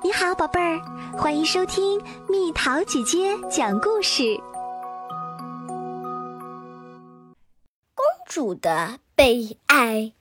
你好，宝贝儿，欢迎收听蜜桃姐姐讲故事。公主的悲哀。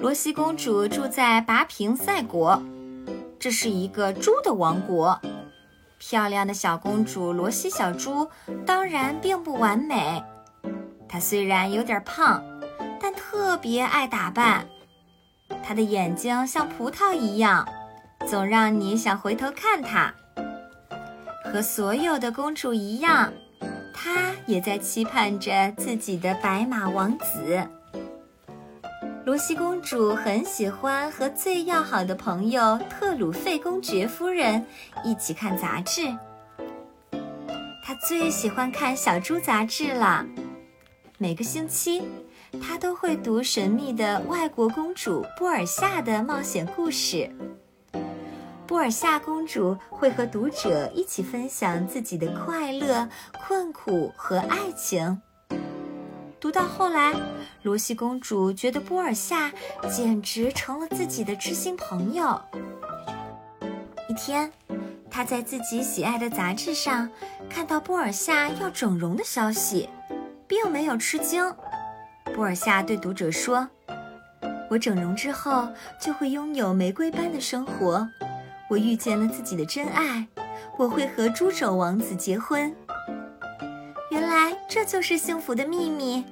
罗西公主住在拔平赛国，这是一个猪的王国。漂亮的小公主罗西小猪当然并不完美，她虽然有点胖，但特别爱打扮。她的眼睛像葡萄一样，总让你想回头看她。和所有的公主一样，她也在期盼着自己的白马王子。罗西公主很喜欢和最要好的朋友特鲁费公爵夫人一起看杂志。她最喜欢看小猪杂志了。每个星期，她都会读神秘的外国公主布尔夏的冒险故事。布尔夏公主会和读者一起分享自己的快乐、困苦和爱情。读到后来，罗西公主觉得波尔夏简直成了自己的知心朋友。一天，她在自己喜爱的杂志上看到波尔夏要整容的消息，并没有吃惊。布尔夏对读者说：“我整容之后就会拥有玫瑰般的生活，我遇见了自己的真爱，我会和猪肘王子结婚。”原来这就是幸福的秘密。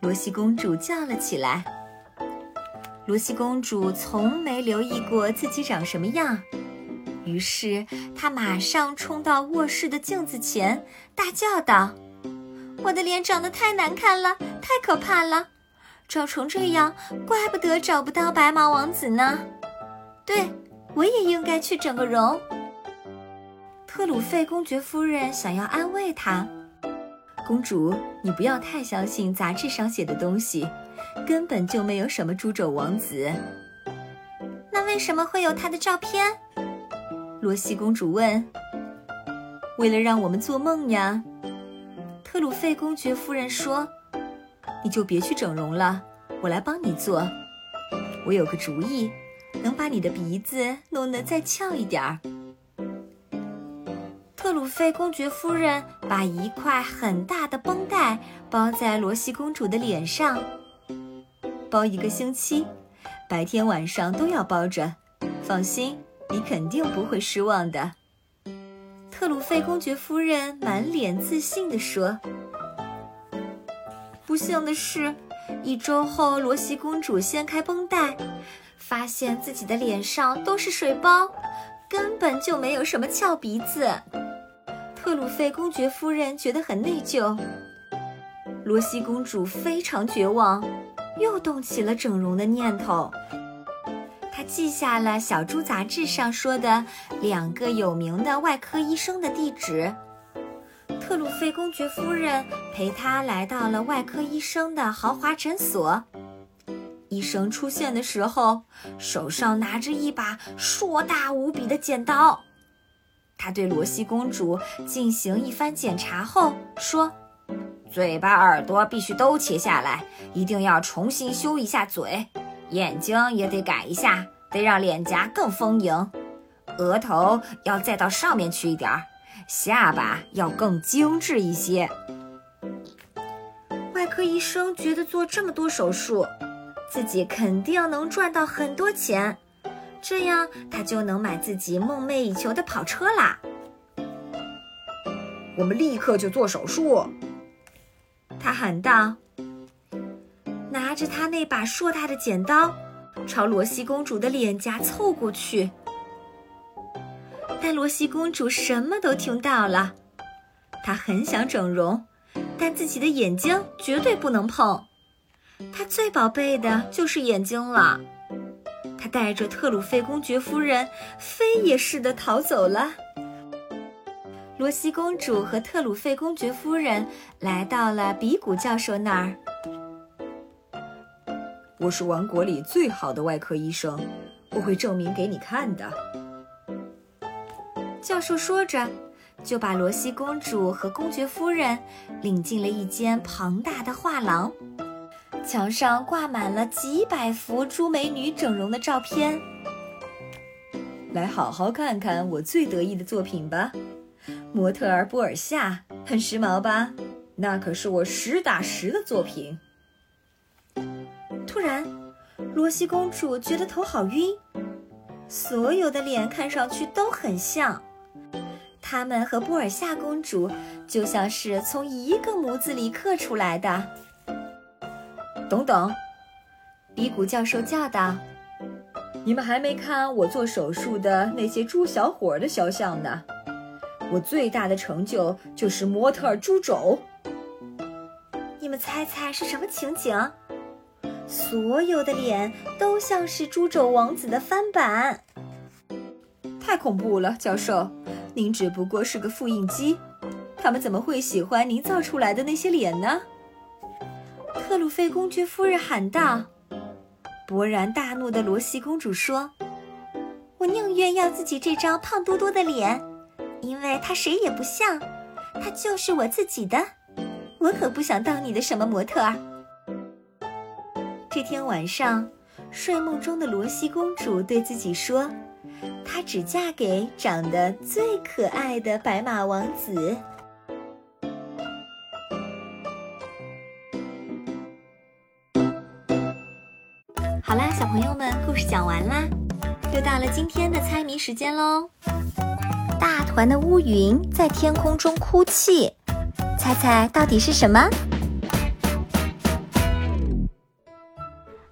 罗西公主叫了起来。罗西公主从没留意过自己长什么样，于是她马上冲到卧室的镜子前，大叫道：“我的脸长得太难看了，太可怕了！长成这样，怪不得找不到白马王子呢。对，我也应该去整个容。”特鲁费公爵夫人想要安慰她。公主，你不要太相信杂志上写的东西，根本就没有什么猪肘王子。那为什么会有他的照片？罗西公主问。为了让我们做梦呀，特鲁费公爵夫人说。你就别去整容了，我来帮你做。我有个主意，能把你的鼻子弄得再翘一点儿。特鲁费公爵夫人把一块很大的绷带包在罗西公主的脸上，包一个星期，白天晚上都要包着。放心，你肯定不会失望的。特鲁菲公爵夫人满脸自信地说。不幸的是，一周后，罗西公主掀开绷带，发现自己的脸上都是水包，根本就没有什么翘鼻子。特鲁费公爵夫人觉得很内疚，罗西公主非常绝望，又动起了整容的念头。他记下了小猪杂志上说的两个有名的外科医生的地址。特鲁费公爵夫人陪他来到了外科医生的豪华诊所。医生出现的时候，手上拿着一把硕大无比的剪刀。他对罗西公主进行一番检查后说：“嘴巴、耳朵必须都切下来，一定要重新修一下嘴，眼睛也得改一下，得让脸颊更丰盈，额头要再到上面去一点儿，下巴要更精致一些。”外科医生觉得做这么多手术，自己肯定能赚到很多钱。这样，他就能买自己梦寐以求的跑车啦。我们立刻就做手术，他喊道，拿着他那把硕大的剪刀，朝罗西公主的脸颊凑过去。但罗西公主什么都听到了，她很想整容，但自己的眼睛绝对不能碰，她最宝贝的就是眼睛了。她带着特鲁费公爵夫人飞也似的逃走了。罗西公主和特鲁费公爵夫人来到了比古教授那儿。我是王国里最好的外科医生，我会证明给你看的。教授说着，就把罗西公主和公爵夫人领进了一间庞大的画廊。墙上挂满了几百幅猪美女整容的照片，来好好看看我最得意的作品吧。模特儿波尔夏，很时髦吧？那可是我实打实的作品。突然，罗西公主觉得头好晕。所有的脸看上去都很像，他们和波尔夏公主就像是从一个模子里刻出来的。等等，比古教授叫道：“你们还没看我做手术的那些猪小伙的肖像呢。我最大的成就就是模特猪肘。你们猜猜是什么情景？”所有的脸都像是猪肘王子的翻版，太恐怖了，教授！您只不过是个复印机，他们怎么会喜欢您造出来的那些脸呢？特鲁菲公爵夫人喊道。勃然大怒的罗西公主说：“我宁愿要自己这张胖嘟嘟的脸，因为它谁也不像，它就是我自己的。我可不想当你的什么模特儿。”天晚上，睡梦中的罗西公主对自己说：“她只嫁给长得最可爱的白马王子。”好啦，小朋友们，故事讲完啦，又到了今天的猜谜时间喽！大团的乌云在天空中哭泣，猜猜到底是什么？